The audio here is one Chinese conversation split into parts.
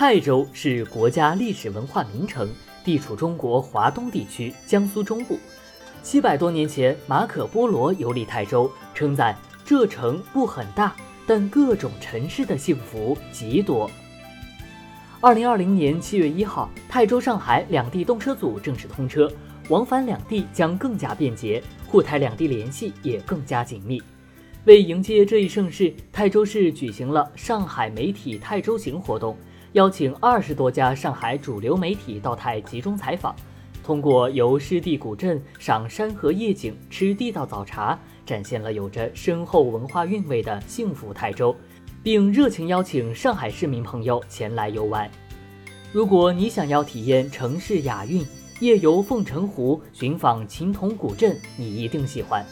泰州是国家历史文化名城，地处中国华东地区江苏中部。七百多年前，马可·波罗游历泰州，称赞这城不很大，但各种城市的幸福极多。二零二零年七月一号，泰州、上海两地动车组正式通车，往返两地将更加便捷，沪泰两地联系也更加紧密。为迎接这一盛事，泰州市举行了上海媒体泰州行活动。邀请二十多家上海主流媒体到泰集中采访，通过游湿地古镇、赏山河夜景、吃地道早茶，展现了有着深厚文化韵味的幸福泰州，并热情邀请上海市民朋友前来游玩。如果你想要体验城市雅韵，夜游凤城湖、寻访秦童古镇，你一定喜欢。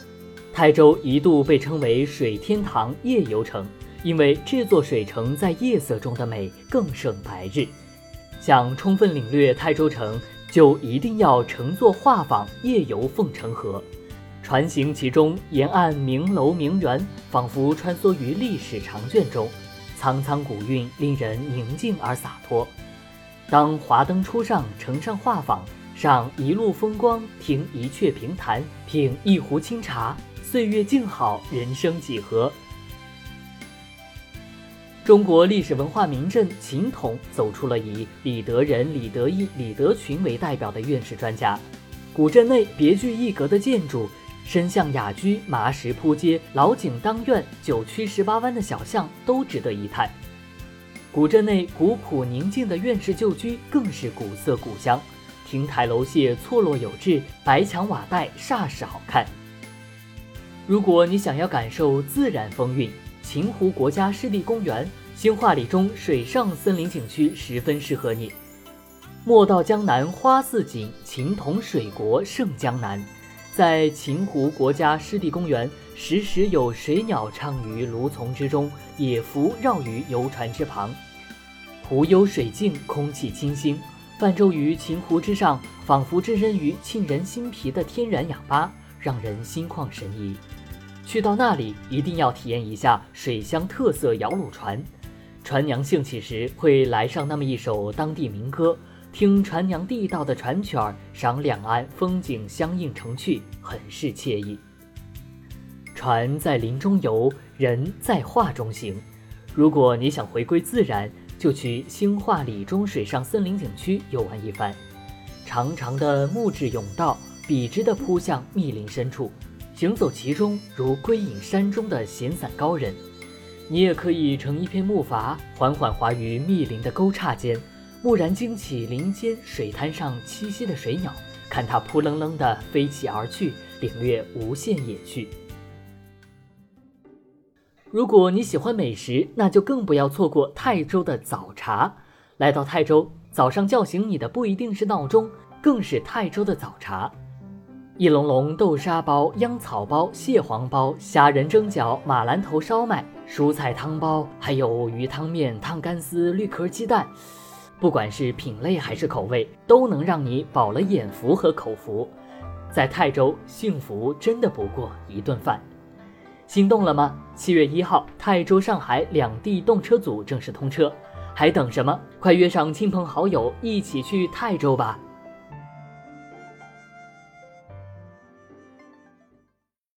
泰州一度被称为“水天堂”夜游城。因为这座水城在夜色中的美更胜白日，想充分领略泰州城，就一定要乘坐画舫夜游凤城河，船行其中，沿岸名楼名园，仿佛穿梭于历史长卷中，苍苍古韵令人宁静而洒脱。当华灯初上，乘上画舫，赏一路风光，听一阙评弹，品一壶清茶，岁月静好，人生几何？中国历史文化名镇秦统走出了以李德仁、李德义、李德群为代表的院士专家。古镇内别具一格的建筑，深巷雅居、麻石铺街、老井当院、九曲十八弯的小巷都值得一探。古镇内古朴宁静的院士旧居更是古色古香，亭台楼榭错落有致，白墙瓦带煞是好看。如果你想要感受自然风韵，秦湖国家湿地公园、兴化里中水上森林景区十分适合你。莫道江南花似锦，秦同水国胜江南。在秦湖国家湿地公园，时时有水鸟唱于芦丛之中，野蝠绕于游船之旁。湖幽水静，空气清新，泛舟于秦湖之上，仿佛置身于沁人心脾的天然氧吧，让人心旷神怡。去到那里，一定要体验一下水乡特色摇橹船。船娘兴起时，会来上那么一首当地民歌，听船娘地道的船曲儿，赏两岸风景相映成趣，很是惬意。船在林中游，人在画中行。如果你想回归自然，就去兴化里中水上森林景区游玩一番。长长的木质甬道，笔直地铺向密林深处。行走其中，如归隐山中的闲散高人。你也可以乘一片木筏，缓缓滑于密林的沟岔间，蓦然惊起林间水滩上栖息的水鸟，看它扑棱棱地飞起而去，领略无限野趣。如果你喜欢美食，那就更不要错过泰州的早茶。来到泰州，早上叫醒你的不一定是闹钟，更是泰州的早茶。一笼笼豆沙包、秧草包、蟹黄包、虾仁蒸饺、马兰头烧麦、蔬菜汤包，还有鱼汤面、烫干丝、绿壳鸡蛋，不管是品类还是口味，都能让你饱了眼福和口福。在泰州，幸福真的不过一顿饭。心动了吗？七月一号，泰州、上海两地动车组正式通车，还等什么？快约上亲朋好友一起去泰州吧！